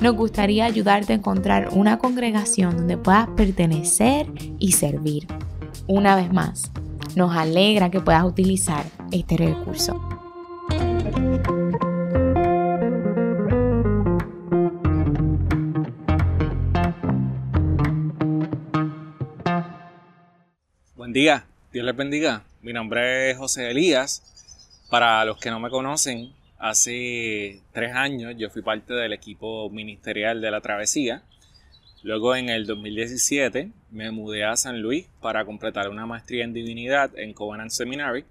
nos gustaría ayudarte a encontrar una congregación donde puedas pertenecer y servir. Una vez más, nos alegra que puedas utilizar este recurso. Buen día, Dios les bendiga. Mi nombre es José Elías. Para los que no me conocen, hace tres años yo fui parte del equipo ministerial de la travesía. Luego en el 2017 me mudé a San Luis para completar una maestría en divinidad en Covenant Seminary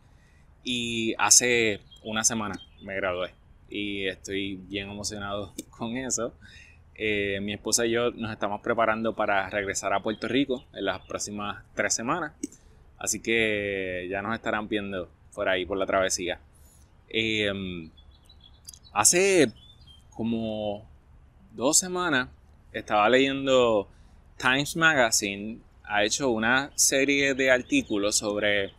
y hace una semana me gradué y estoy bien emocionado con eso. Eh, mi esposa y yo nos estamos preparando para regresar a Puerto Rico en las próximas tres semanas Así que ya nos estarán viendo por ahí, por la travesía. Em, hace como dos semanas estaba leyendo Times Magazine. Ha hecho una serie de artículos sobre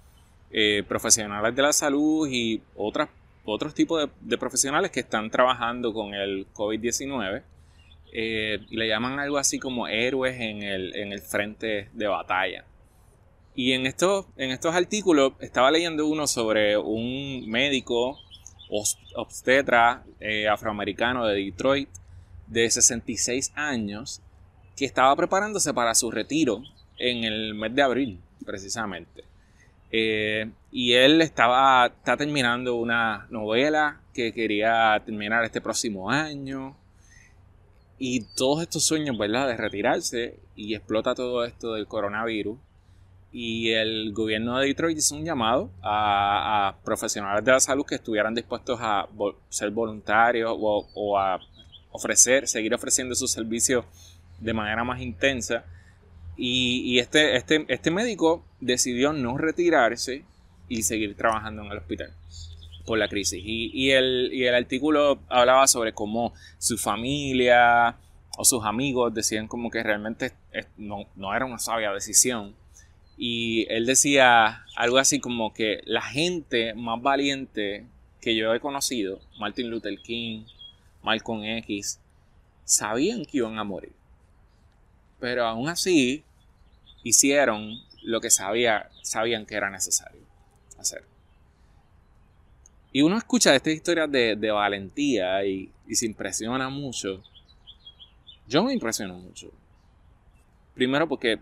eh, profesionales de la salud y otros tipos de, profesionales que están trabajando con el COVID-19. Eh, le llaman algo así como héroes en el, en el frente de batalla. Y en estos, en estos artículos estaba leyendo uno sobre un médico obstetra eh, afroamericano de Detroit de 66 años que estaba preparándose para su retiro en el mes de abril, precisamente. Eh, y él estaba está terminando una novela que quería terminar este próximo año. Y todos estos sueños, ¿verdad? De retirarse y explota todo esto del coronavirus y el gobierno de Detroit hizo un llamado a, profesionales de la salud que estuvieran dispuestos a ser voluntarios o, a ofrecer, seguir ofreciendo sus servicios de manera más intensa. Y, este, este, este médico decidió no retirarse y seguir trabajando en el hospital por la crisis. Y, el, y el artículo hablaba sobre cómo su familia o sus amigos decían como que realmente no, no era una sabia decisión y él decía algo así como que la gente más valiente que yo he conocido, Martin Luther King, Malcolm X, sabían que iban a morir. Pero aún así hicieron lo que sabía, sabían que era necesario hacer. Y uno escucha estas historias de, de valentía y, y se impresiona mucho. Yo me impresiono mucho. Primero porque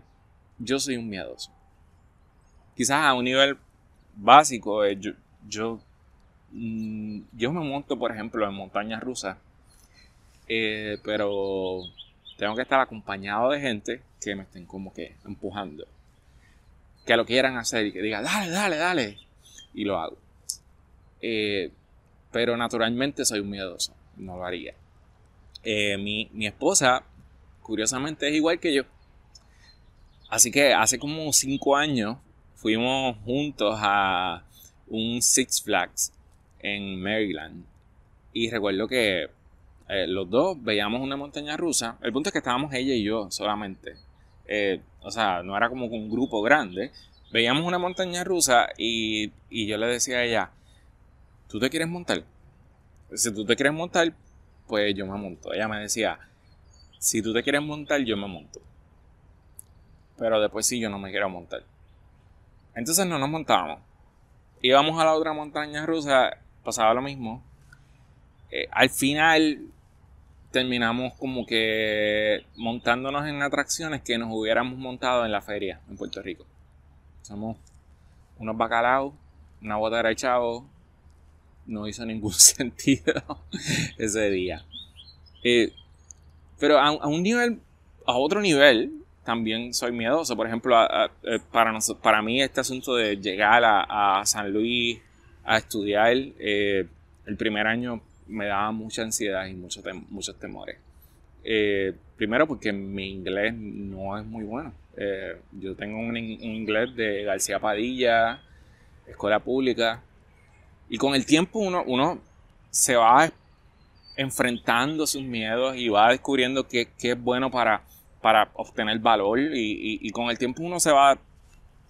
yo soy un miedoso quizás a un nivel básico, eh, yo, yo, mm, yo, me monto, por ejemplo, en montañas rusas, eh, pero tengo que estar acompañado de gente que me estén como que empujando, que lo quieran hacer y que digan, dale, dale, dale, y lo hago. Eh, pero naturalmente soy un miedoso, no lo haría. mi, mi esposa, curiosamente, es igual que yo. Así que hace como cinco años fuimos juntos a un Six Flags en Maryland. Y recuerdo que eh, los dos veíamos una montaña rusa. El punto es que estábamos ella y yo solamente. Eh, o sea, no era como un grupo grande. Veíamos una montaña rusa y, y yo le decía a ella, ¿tú te quieres montar? Si tú te quieres montar, pues yo me monto. Ella me decía, si tú te quieres montar, yo me monto. Pero después sí, yo no me quiero montar. Entonces no nos montábamos. Íbamos a la otra montaña rusa, pasaba lo mismo. Eh, al final terminamos como que montándonos en atracciones que nos hubiéramos montado en la feria en Puerto Rico. Somos unos bacalaos, una botera de chavo. No hizo ningún sentido ese día. Eh, pero a, un nivel, a otro nivel, también soy miedoso. Por ejemplo, eh, para, para mí este asunto de llegar a, San Luis a estudiar, eh, el primer año me daba mucha ansiedad y muchos, temores. Eh, primero porque mi inglés no es muy bueno. Yo tengo un, inglés de García Padilla, escuela pública. Y con el tiempo uno, uno se va enfrentando sus miedos y va descubriendo qué, es bueno para, para obtener valor. Y, con el tiempo uno se va,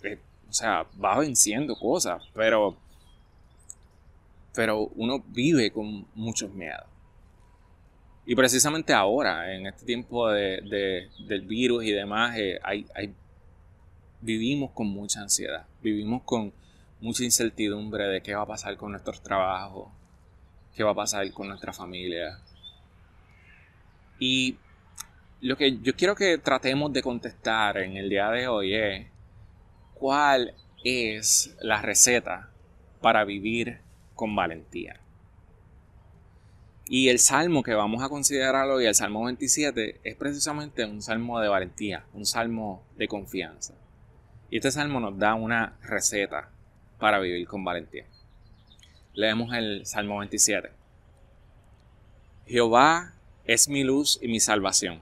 eh, o sea, va venciendo cosas. Pero, pero uno vive con muchos miedos. Y precisamente ahora, en este tiempo de, del virus y demás, eh, hay, vivimos con mucha ansiedad, vivimos con mucha incertidumbre de qué va a pasar con nuestros trabajos, qué va a pasar con nuestra familia. Y lo que yo quiero que tratemos de contestar en el día de hoy es cuál es la receta para vivir con valentía. Y el salmo que vamos a considerar hoy, el salmo 27, es precisamente un salmo de valentía, un salmo de confianza. Y este salmo nos da una receta para vivir con valentía. Leemos el salmo 27. Jehová es mi luz y mi salvación.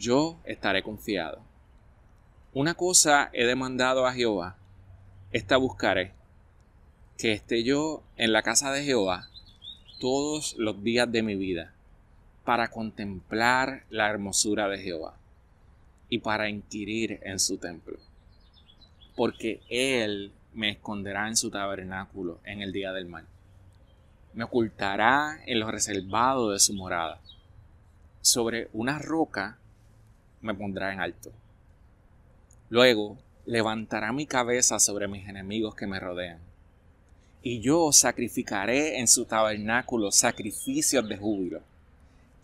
yo estaré confiado. Una cosa he demandado a Jehová, esta buscaré que esté yo en la casa de Jehová todos los días de mi vida para contemplar la hermosura de Jehová y para inquirir en su templo. Porque Él me esconderá en su tabernáculo en el día del mal. Me ocultará en lo reservado de su morada. Sobre una roca me pondrá en alto. Luego levantará mi cabeza sobre mis enemigos que me rodean y yo sacrificaré en su tabernáculo sacrificios de júbilo.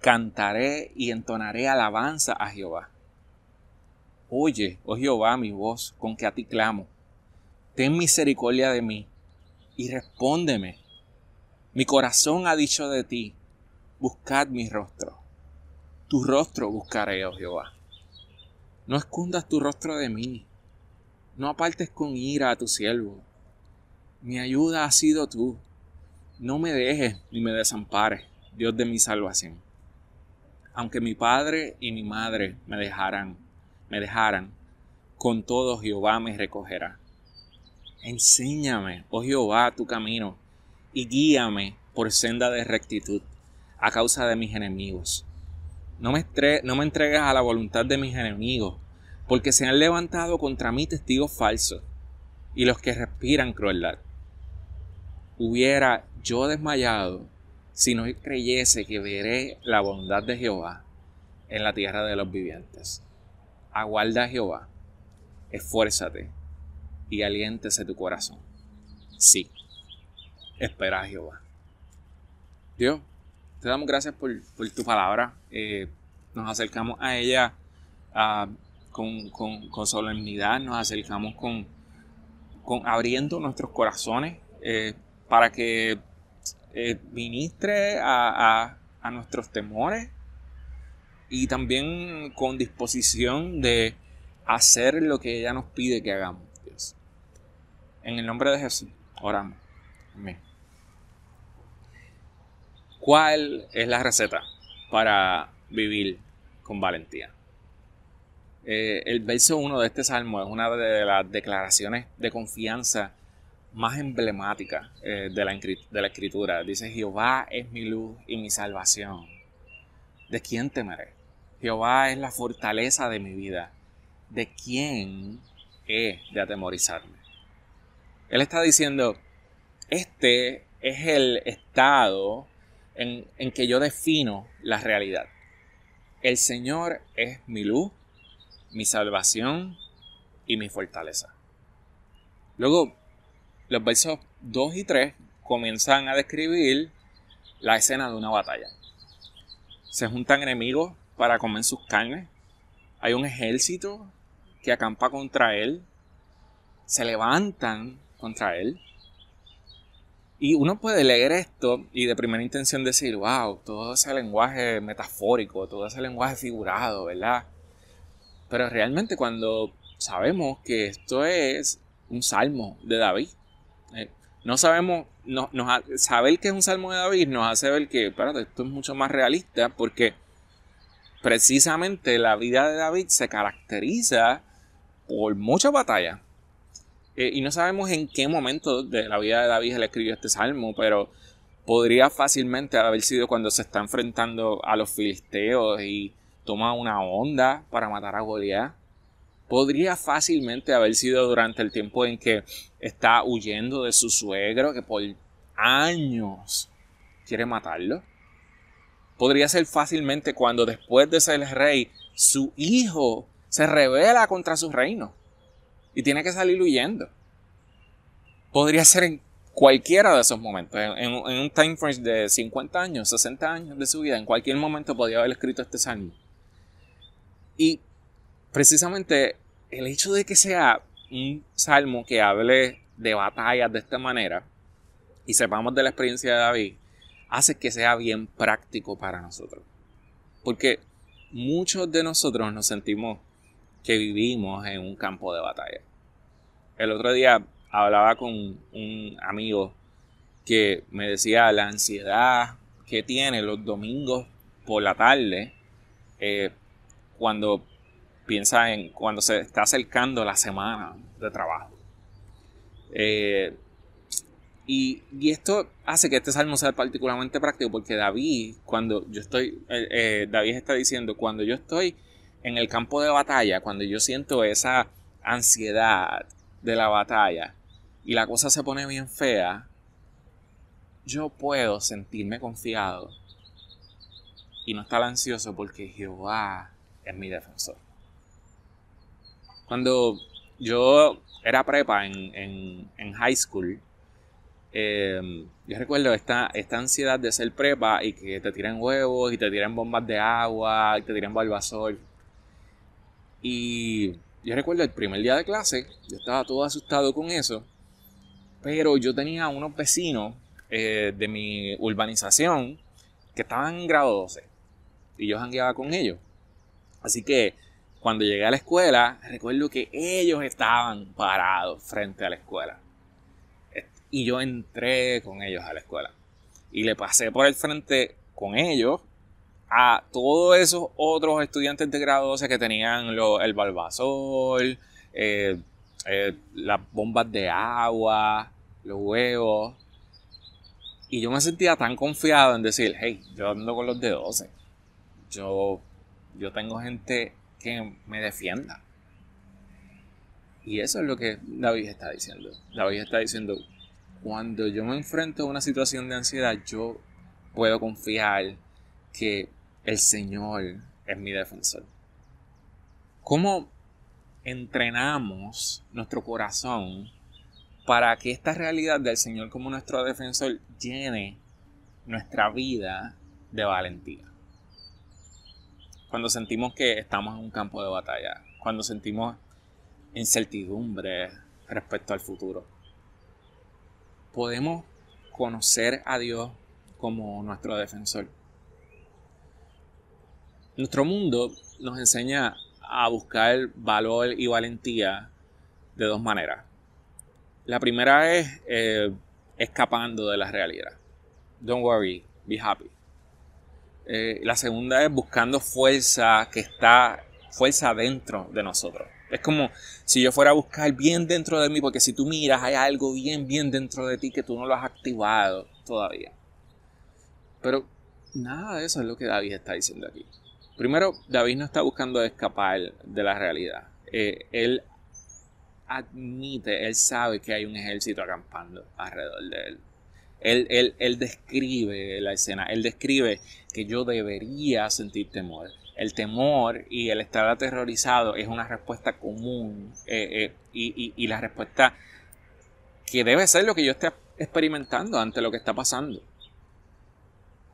Cantaré y entonaré alabanza a Jehová. Oye, oh Jehová, mi voz con que a ti clamo. Ten misericordia de mí y respóndeme. Mi corazón ha dicho de ti, buscad mi rostro. Tu rostro buscaré, oh Jehová. No escondas tu rostro de mí. No apartes con ira a tu siervo mi ayuda ha sido tú. No me dejes ni me desampares, Dios de mi salvación. Aunque mi padre y mi madre me dejaran, me dejaran, con todo Jehová me recogerá. Enséñame, oh Jehová, tu camino, y guíame por senda de rectitud, a causa de mis enemigos. No me, entregues a la voluntad de mis enemigos, porque se han levantado contra mí testigos falsos, y los que respiran crueldad hubiera yo desmayado si no creyese que veré la bondad de Jehová en la tierra de los vivientes. Aguarda a Jehová, esfuérzate y aliéntese tu corazón. Sí, espera a Jehová. Dios, te damos gracias por, tu palabra. Eh, nos acercamos a ella con, solemnidad, nos acercamos con, abriendo nuestros corazones. Eh, para que eh, ministre a, nuestros temores y también con disposición de hacer lo que ella nos pide que hagamos. En el nombre de Jesús, oramos. Amén. ¿Cuál es la receta para vivir con valentía? Eh, el verso 1 de este salmo es una de las declaraciones de confianza más emblemática eh, de, la, de la escritura. Dice, Jehová es mi luz y mi salvación. ¿De quién temeré? Jehová es la fortaleza de mi vida. ¿De quién he de atemorizarme? Él está diciendo, este es el estado en, en que yo defino la realidad. El Señor es mi luz, mi salvación y mi fortaleza. Luego los versos 2 y 3 comienzan a describir la escena de una batalla. se juntan enemigos para comer sus carnes. Hay un ejército que acampa contra él. Se levantan contra él. Y uno puede leer esto y de primera intención decir, wow, todo ese lenguaje metafórico, todo ese lenguaje figurado, ¿verdad? Pero realmente cuando sabemos que esto es un salmo de David, eh, no sabemos, no, saber que es un salmo de David nos hace ver que, espérate, esto es mucho más realista porque precisamente la vida de David se caracteriza por mucha batalla. Eh, y no sabemos en qué momento de la vida de David él escribió este salmo, pero podría fácilmente haber sido cuando se está enfrentando a los filisteos y toma una onda para matar a Goliat. Podría fácilmente haber sido durante el tiempo en que está huyendo de su suegro, que por años quiere matarlo. Podría ser fácilmente cuando después de ser rey, su hijo se revela contra su reino y tiene que salir huyendo. Podría ser en cualquiera de esos momentos, en, un time frame de 50 años, 60 años de su vida, en cualquier momento podría haber escrito este salmo. Y precisamente el hecho de que sea un salmo que hable de batallas de esta manera y sepamos de la experiencia de David, hace que sea bien práctico para nosotros. Porque muchos de nosotros nos sentimos que vivimos en un campo de batalla. El otro día hablaba con un amigo que me decía la ansiedad que tiene los domingos por la tarde eh, cuando piensa en cuando se está acercando la semana de trabajo. Eh, y, esto hace que este salmo sea particularmente práctico porque David, cuando yo estoy, eh, David está diciendo, cuando yo estoy en el campo de batalla, cuando yo siento esa ansiedad de la batalla y la cosa se pone bien fea, yo puedo sentirme confiado y no estar ansioso porque Jehová es mi defensor. Cuando yo era prepa en, high school, em, yo recuerdo esta, esta ansiedad de ser prepa y que te tiran huevos y te tiran bombas de agua y te tiran barbasol. Y yo recuerdo el primer día de clase, yo estaba todo asustado con eso, pero yo tenía unos vecinos eh, de mi urbanización que estaban en grado 12 y yo jangueaba con ellos. Así que cuando llegué a la escuela, recuerdo que ellos estaban parados frente a la escuela. Y yo entré con ellos a la escuela. Y le pasé por el frente con ellos a todos esos otros estudiantes de grado 12 que tenían el barbasol, eh, eh, las bombas de agua, los huevos. Y yo me sentía tan confiado en decir, hey, yo ando con los de 12. Yo, yo tengo gente que me defienda. Y eso es lo que David está diciendo. David está diciendo, cuando yo me enfrento a una situación de ansiedad, yo puedo confiar que el Señor es mi defensor. ¿Cómo entrenamos nuestro corazón para que esta realidad del Señor como nuestro defensor llene nuestra vida de valentía? Cuando sentimos que estamos en un campo de batalla, cuando sentimos incertidumbre respecto al futuro, podemos conocer a Dios como nuestro defensor. Nuestro mundo nos enseña a buscar valor y valentía de dos maneras. La primera es eh, escapando de la realidad. Don't worry, be happy. Eh, la segunda es buscando fuerza que está, fuerza dentro de nosotros. Es como si yo fuera a buscar bien dentro de mí, porque si tú miras, hay algo bien, bien dentro de ti que tú no lo has activado todavía. Pero nada de eso es lo que David está diciendo aquí. Primero, David no está buscando escapar de la realidad. Eh, él admite, él sabe que hay un ejército acampando alrededor de él. Él, él, describe la escena, él describe que yo debería sentir temor. El temor y el estar aterrorizado es una respuesta común eh, eh, y, y la respuesta que debe ser lo que yo esté experimentando ante lo que está pasando.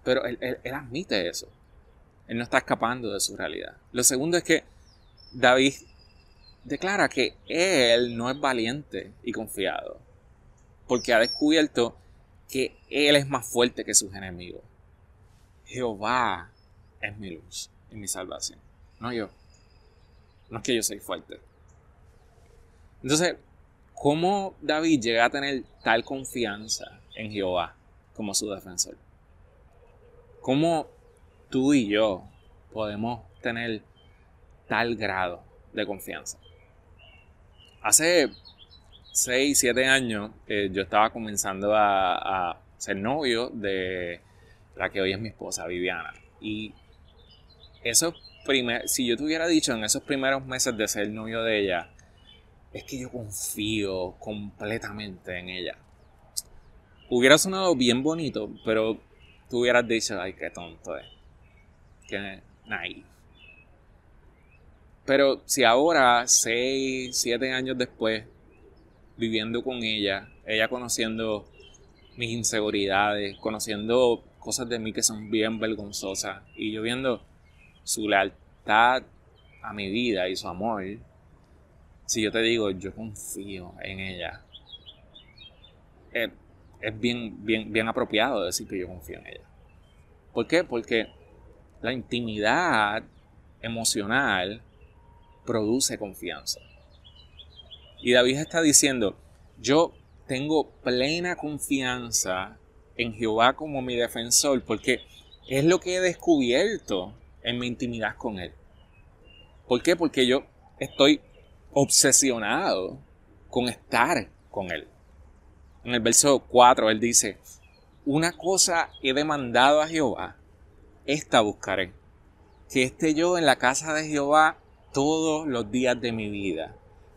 Pero él, él, admite eso. Él no está escapando de su realidad. Lo segundo es que David declara que él no es valiente y confiado, porque ha descubierto que él es más fuerte que sus enemigos. Jehová es mi luz y mi salvación, no yo. No es que yo soy fuerte. Entonces, ¿cómo David llega a tener tal confianza en Jehová como su defensor? ¿Cómo tú y yo podemos tener tal grado de confianza? Hace 6, 7 años eh, yo estaba comenzando a, ser novio de la que hoy es mi esposa, Viviana. Y eso primer, si yo te hubiera dicho en esos primeros meses de ser novio de ella, es que yo confío completamente en ella. Hubiera sonado bien bonito, pero tú hubieras dicho, ay, qué tonto es. Qué naive. Pero si ahora, 6, 7 años después, viviendo con ella, ella conociendo mis inseguridades, conociendo cosas de mí que son bien vergonzosas, y yo viendo su lealtad a mi vida y su amor, si yo te digo, yo confío en ella, es, es bien, bien, bien apropiado decir que yo confío en ella. ¿Por qué? Porque la intimidad emocional produce confianza. Y David está diciendo, yo tengo plena confianza en Jehová como mi defensor porque es lo que he descubierto en mi intimidad con Él. ¿Por qué? Porque yo estoy obsesionado con estar con Él. En el verso 4 Él dice, una cosa he demandado a Jehová, esta buscaré, que esté yo en la casa de Jehová todos los días de mi vida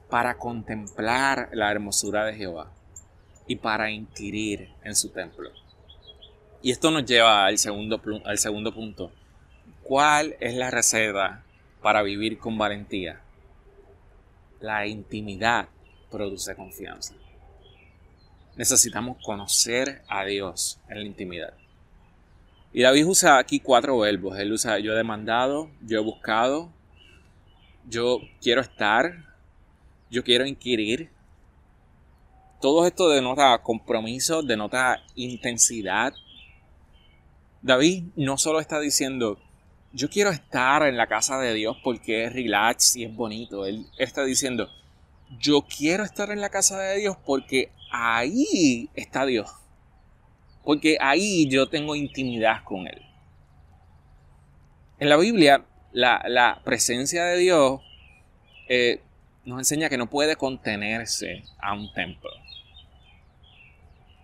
para contemplar la hermosura de Jehová y para inquirir en su templo. Y esto nos lleva al segundo, al segundo punto. ¿Cuál es la reserva para vivir con valentía? La intimidad produce confianza. Necesitamos conocer a Dios en la intimidad. Y David usa aquí cuatro verbos. Él usa yo he demandado, yo he buscado, yo quiero estar, yo quiero inquirir. Todo esto denota compromiso, denota intensidad. David no solo está diciendo, yo quiero estar en la casa de Dios porque es relax y es bonito. Él está diciendo, yo quiero estar en la casa de Dios porque ahí está Dios. Porque ahí yo tengo intimidad con Él. En la Biblia la, presencia de Dios eh, nos enseña que no puede contenerse a un templo.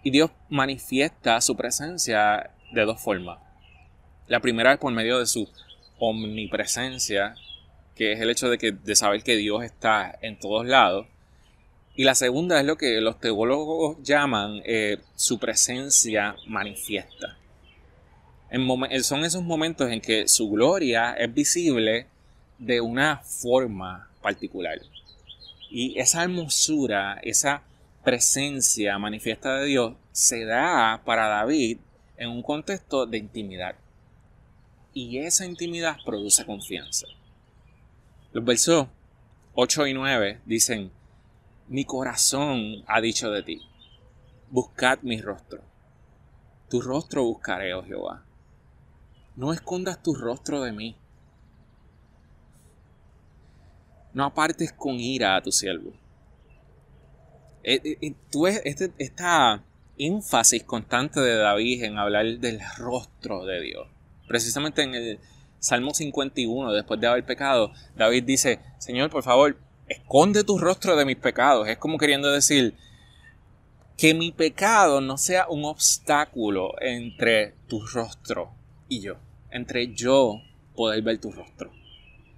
Y Dios manifiesta su presencia de dos formas. La primera es por medio de su omnipresencia, que es el hecho de, que, de saber que Dios está en todos lados. Y la segunda es lo que los teólogos llaman eh, su presencia manifiesta son esos momentos en que su gloria es visible de una forma particular. Y esa hermosura, esa presencia manifiesta de Dios se da para David en un contexto de intimidad. Y esa intimidad produce confianza. Los versos 8 y 9 dicen, mi corazón ha dicho de ti, buscad mi rostro. Tu rostro buscaré, oh Jehová no escondas tu rostro de mí. No apartes con ira a tu siervo. Eh, eh, eh, tú este, esta énfasis constante de David en hablar del rostro de Dios. Precisamente en el Salmo 51, después de haber pecado, David dice, Señor, por favor, esconde tu rostro de mis pecados. Es como queriendo decir que mi pecado no sea un obstáculo entre tu rostro y yo, entre yo poder ver tu rostro.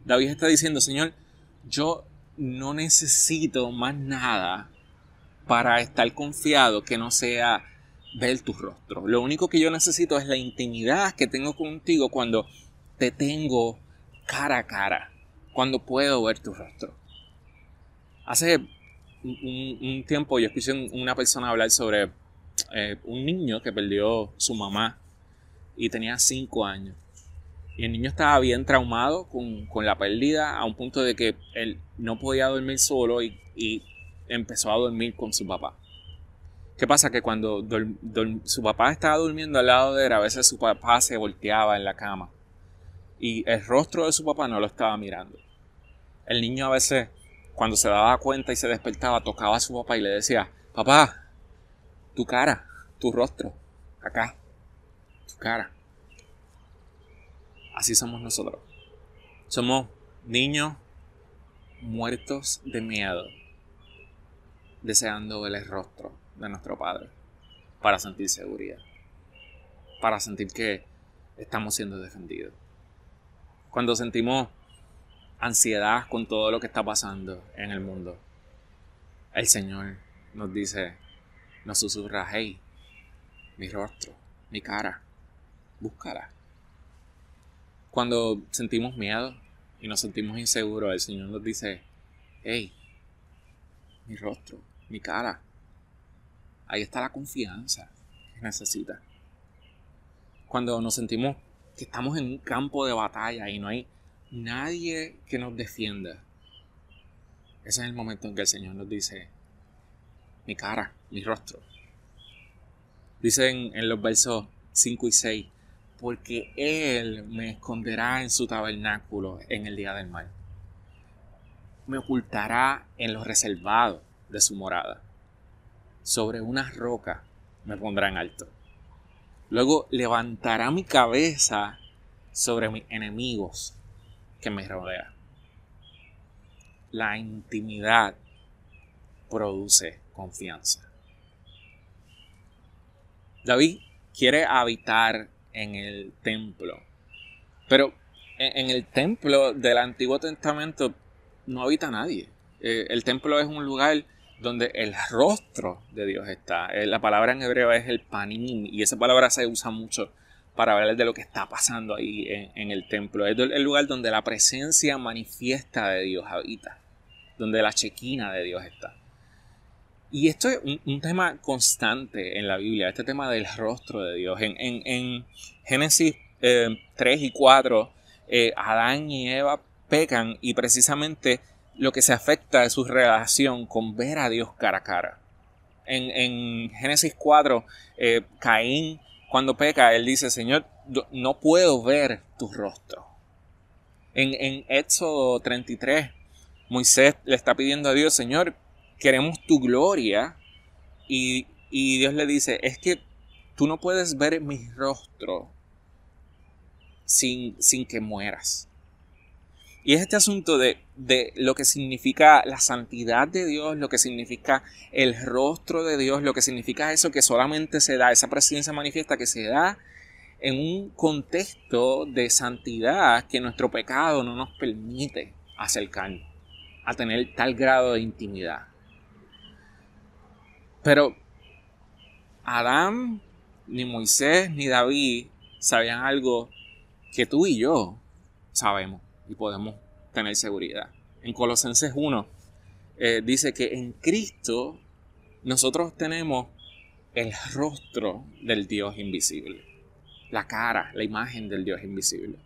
David está diciendo, Señor, yo no necesito más nada para estar confiado que no sea ver tu rostro. Lo único que yo necesito es la intimidad que tengo contigo cuando te tengo cara a cara, cuando puedo ver tu rostro. Hace un, tiempo yo escuché una persona hablar sobre eh, un niño que perdió su mamá y tenía cinco años. Y el niño estaba bien traumado con, la pérdida a un punto de que él no podía dormir solo y, empezó a dormir con su papá. ¿Qué pasa? Que cuando su papá estaba durmiendo al lado de él, a veces su papá se volteaba en la cama y el rostro de su papá no lo estaba mirando. El niño a veces, cuando se daba cuenta y se despertaba, tocaba a su papá y le decía, papá, tu cara, tu rostro, acá, tu cara. Así somos nosotros. Somos niños muertos de miedo, deseando ver el rostro de nuestro Padre para sentir seguridad, para sentir que estamos siendo defendidos. Cuando sentimos ansiedad con todo lo que está pasando en el mundo, el Señor nos dice, nos susurra, hey, mi rostro, mi cara, búscala. Cuando sentimos miedo y nos sentimos inseguros, el Señor nos dice, hey, mi rostro, mi cara. Ahí está la confianza que necesita. Cuando nos sentimos que estamos en un campo de batalla y no hay nadie que nos defienda, ese es el momento en que el Señor nos dice, mi cara, mi rostro. Dicen en los versos 5 y 6, porque Él me esconderá en su tabernáculo en el día del mal. Me ocultará en los reservados de su morada. Sobre una roca me pondrá en alto. Luego levantará mi cabeza sobre mis enemigos que me rodean. La intimidad produce confianza. David quiere habitar en el templo. Pero en, el templo del Antiguo Testamento no habita nadie. Eh, el templo es un lugar donde el rostro de Dios está. Eh, la palabra en hebreo es el panim y esa palabra se usa mucho para hablar de lo que está pasando ahí en, el templo. Es el lugar donde la presencia manifiesta de Dios habita, donde la chequina de Dios está. Y esto es un, tema constante en la Biblia, este tema del rostro de Dios. En, Génesis 3 eh, y 4, eh, Adán y Eva pecan y precisamente lo que se afecta es su relación con ver a Dios cara a cara. En, Génesis 4, eh, Caín, cuando peca, él dice, Señor, no puedo ver tu rostro. En, en Éxodo 33, Moisés le está pidiendo a Dios, Señor, queremos tu gloria. Y, Dios le dice, es que tú no puedes ver mi rostro sin, sin que mueras. Y es este asunto de, de, lo que significa la santidad de Dios, lo que significa el rostro de Dios, lo que significa eso que solamente se da, esa presencia manifiesta que se da en un contexto de santidad que nuestro pecado no nos permite acercarnos a tener tal grado de intimidad. Pero Adán, ni Moisés, ni David sabían algo que tú y yo sabemos y podemos tener seguridad. En Colosenses 1 eh, dice que en Cristo nosotros tenemos el rostro del Dios invisible, la cara, la imagen del Dios invisible.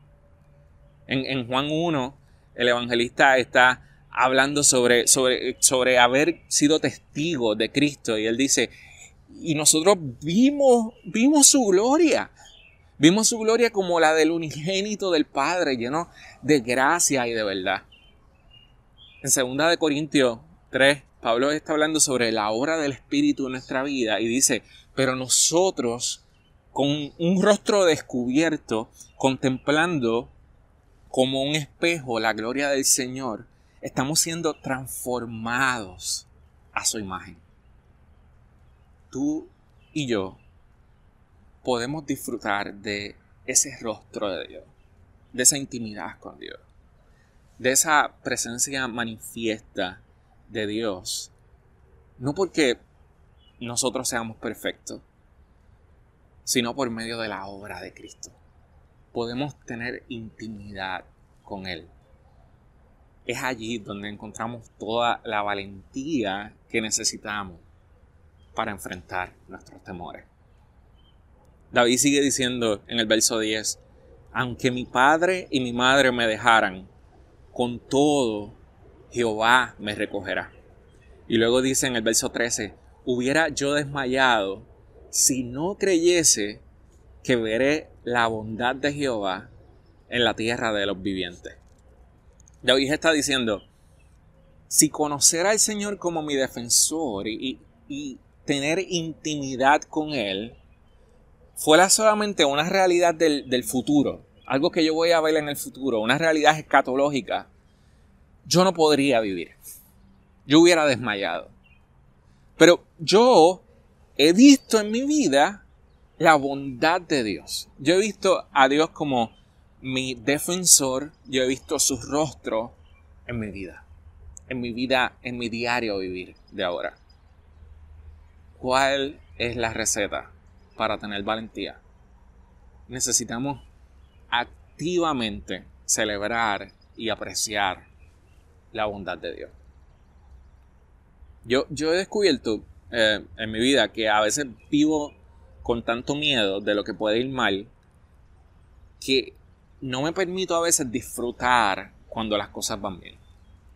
En, en Juan 1, el evangelista está hablando sobre, sobre, sobre haber sido testigo de Cristo y él dice, y nosotros vimos, vimos su gloria. Vimos su gloria como la del unigénito del Padre, lleno de gracia y de verdad. En 2 de Corintios 3, Pablo está hablando sobre la obra del Espíritu en nuestra vida y dice, pero nosotros con un rostro descubierto, contemplando como un espejo la gloria del Señor, estamos siendo transformados a su imagen. Tú y yo podemos disfrutar de ese rostro de Dios, de esa intimidad con Dios, de esa presencia manifiesta de Dios, no porque nosotros seamos perfectos, sino por medio de la obra de Cristo. Podemos tener intimidad con Él es allí donde encontramos toda la valentía que necesitamos para enfrentar nuestros temores. David sigue diciendo en el verso 10, aunque mi padre y mi madre me dejaran, con todo Jehová me recogerá. Y luego dice en el verso 13, hubiera yo desmayado si no creyese que veré la bondad de Jehová en la tierra de los vivientes. David está diciendo, si conocer al Señor como mi defensor y, y tener intimidad con Él, fuera solamente una realidad del, del futuro, algo que yo voy a ver en el futuro, una realidad escatológica, yo no podría vivir. Yo hubiera desmayado. Pero yo he visto en mi vida la bondad de Dios. Yo he visto a Dios como mi defensor, yo he visto su rostro en mi vida, en mi vida, en mi diario vivir de ahora. ¿Cuál es la receta para tener valentía? Necesitamos activamente celebrar y apreciar la bondad de Dios. Yo, yo he descubierto eh, en mi vida que a veces vivo con tanto miedo de lo que puede ir mal que no me permito a veces disfrutar cuando las cosas van bien.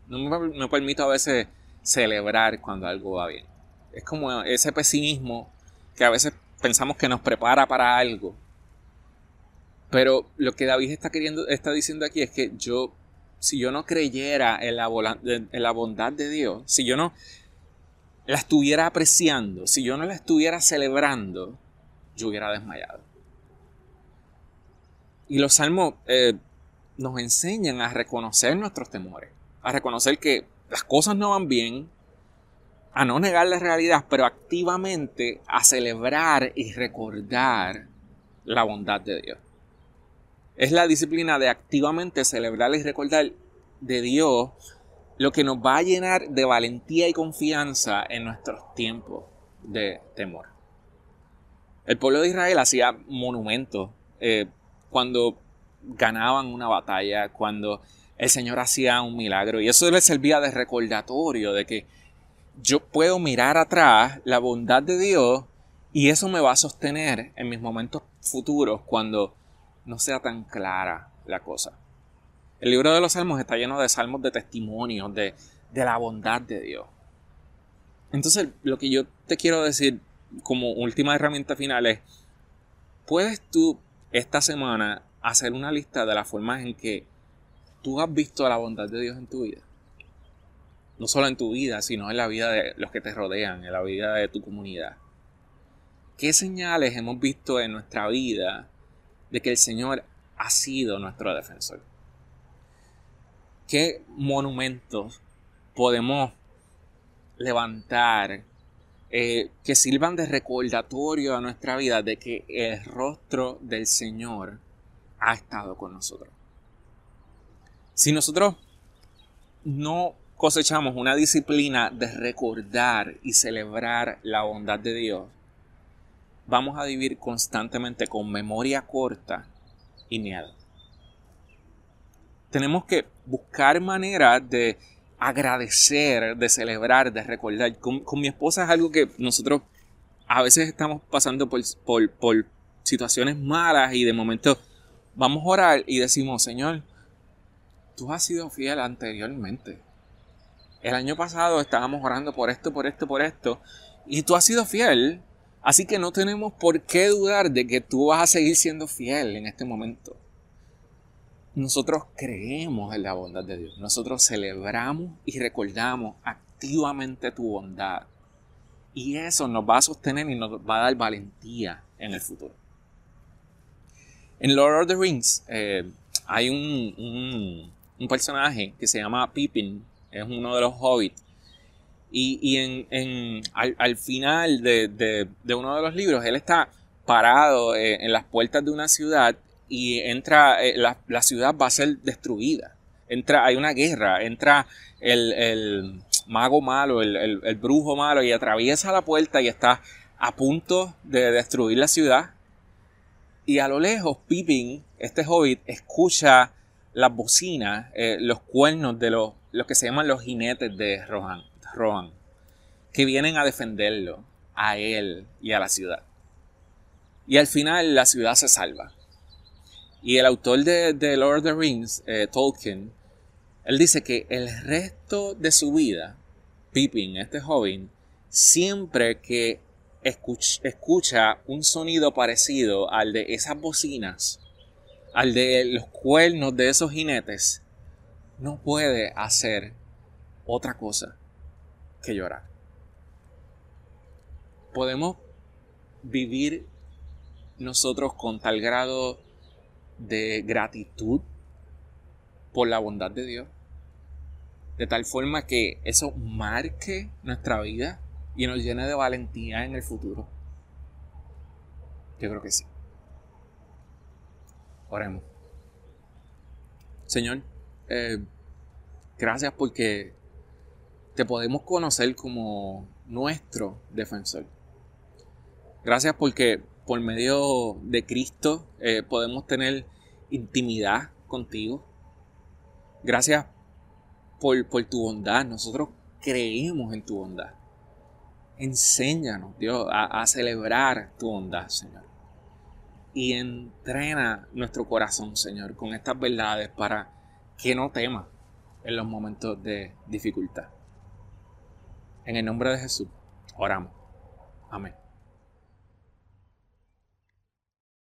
No me, permito a veces celebrar cuando algo va bien. Es como ese pesimismo que a veces pensamos que nos prepara para algo. Pero lo que David está queriendo, está diciendo aquí es que yo, si yo no creyera en la, bondad de Dios, si yo no la estuviera apreciando, si yo no la estuviera celebrando, yo hubiera desmayado. Y los salmos eh, nos enseñan a reconocer nuestros temores, a reconocer que las cosas no van bien, a no negar la realidad, pero activamente a celebrar y recordar la bondad de Dios. Es la disciplina de activamente celebrar y recordar de Dios lo que nos va a llenar de valentía y confianza en nuestros tiempos de temor. El pueblo de Israel hacía monumentos eh, cuando ganaban una batalla, cuando el Señor hacía un milagro. Y eso les servía de recordatorio de que yo puedo mirar atrás la bondad de Dios y eso me va a sostener en mis momentos futuros cuando no sea tan clara la cosa. El libro de los salmos está lleno de salmos de testimonios de, de la bondad de Dios. Entonces, lo que yo te quiero decir como última herramienta final es, ¿puedes tú esta semana hacer una lista de las formas en que tú has visto la bondad de Dios en tu vida? No solo en tu vida, sino en la vida de los que te rodean, en la vida de tu comunidad. ¿Qué señales hemos visto en nuestra vida de que el Señor ha sido nuestro defensor? ¿Qué monumentos podemos levantar eh, que sirvan de recordatorio a nuestra vida de que el rostro del Señor ha estado con nosotros? Si nosotros no cosechamos una disciplina de recordar y celebrar la bondad de Dios, vamos a vivir constantemente con memoria corta y miedo tenemos que buscar maneras de agradecer, de celebrar, de recordar. Con, mi esposa es algo que nosotros a veces estamos pasando por, por, situaciones malas y de momento vamos a orar y decimos, Señor, tú has sido fiel anteriormente. El año pasado estábamos orando por esto, por esto, por esto, y tú has sido fiel, así que no tenemos por qué dudar de que tú vas a seguir siendo fiel en este momento nosotros creemos en la bondad de Dios. Nosotros celebramos y recordamos activamente tu bondad. Y eso nos va a sostener y nos va a dar valentía en el futuro. En Lord of the Rings eh, hay un, un, personaje que se llama Pippin, es uno de los hobbits. Y, en, al, final de, uno de los libros, él está parado eh, en las puertas de una ciudad y entra, eh, la, ciudad va a ser destruida. Entra, hay una guerra, entra el, mago malo, el, brujo malo y atraviesa la puerta y está a punto de destruir la ciudad. Y a lo lejos, Pippin, este hobbit, escucha las bocinas, eh, los cuernos de los, los que se llaman los jinetes de Rohan, que vienen a defenderlo, a él y a la ciudad. Y al final la ciudad se salva. Y el autor de, Lord of the Rings, eh, Tolkien, él dice que el resto de su vida, Pippin, este joven, siempre que escucha, un sonido parecido al de esas bocinas, al de los cuernos de esos jinetes, no puede hacer otra cosa que llorar. Podemos vivir nosotros con tal grado de gratitud por la bondad de Dios. De tal forma que eso marque nuestra vida y nos llene de valentía en el futuro. Yo creo que sí. Oremos. Señor, eh, gracias porque te podemos conocer como nuestro defensor. Gracias porque por medio de Cristo eh, podemos tener intimidad contigo. Gracias por, por tu bondad. Nosotros creemos en tu bondad. Enséñanos, Dios, a, a celebrar tu bondad, Señor. Y entrena nuestro corazón, Señor, con estas verdades para que no tema en los momentos de dificultad. En el nombre de Jesús, oramos. Amén.